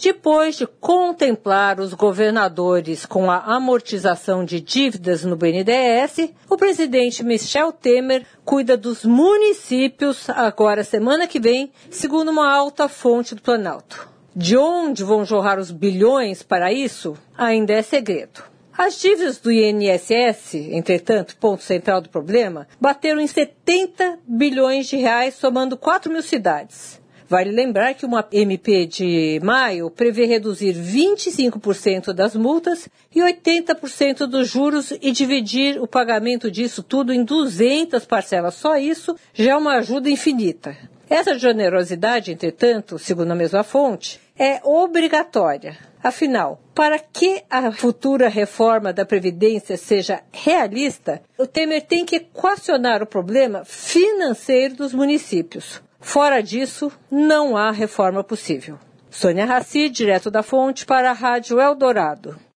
depois de contemplar os governadores com a amortização de dívidas no BNDES, o presidente Michel Temer cuida dos municípios agora semana que vem, segundo uma alta fonte do Planalto. De onde vão jorrar os bilhões para isso ainda é segredo. As dívidas do INSS, entretanto, ponto central do problema, bateram em 70 bilhões de reais, somando 4 mil cidades. Vale lembrar que uma MP de maio prevê reduzir 25% das multas e 80% dos juros e dividir o pagamento disso tudo em 200 parcelas. Só isso já é uma ajuda infinita. Essa generosidade, entretanto, segundo a mesma fonte, é obrigatória. Afinal, para que a futura reforma da Previdência seja realista, o Temer tem que equacionar o problema financeiro dos municípios. Fora disso, não há reforma possível. Sônia Raci, direto da fonte, para a Rádio Eldorado.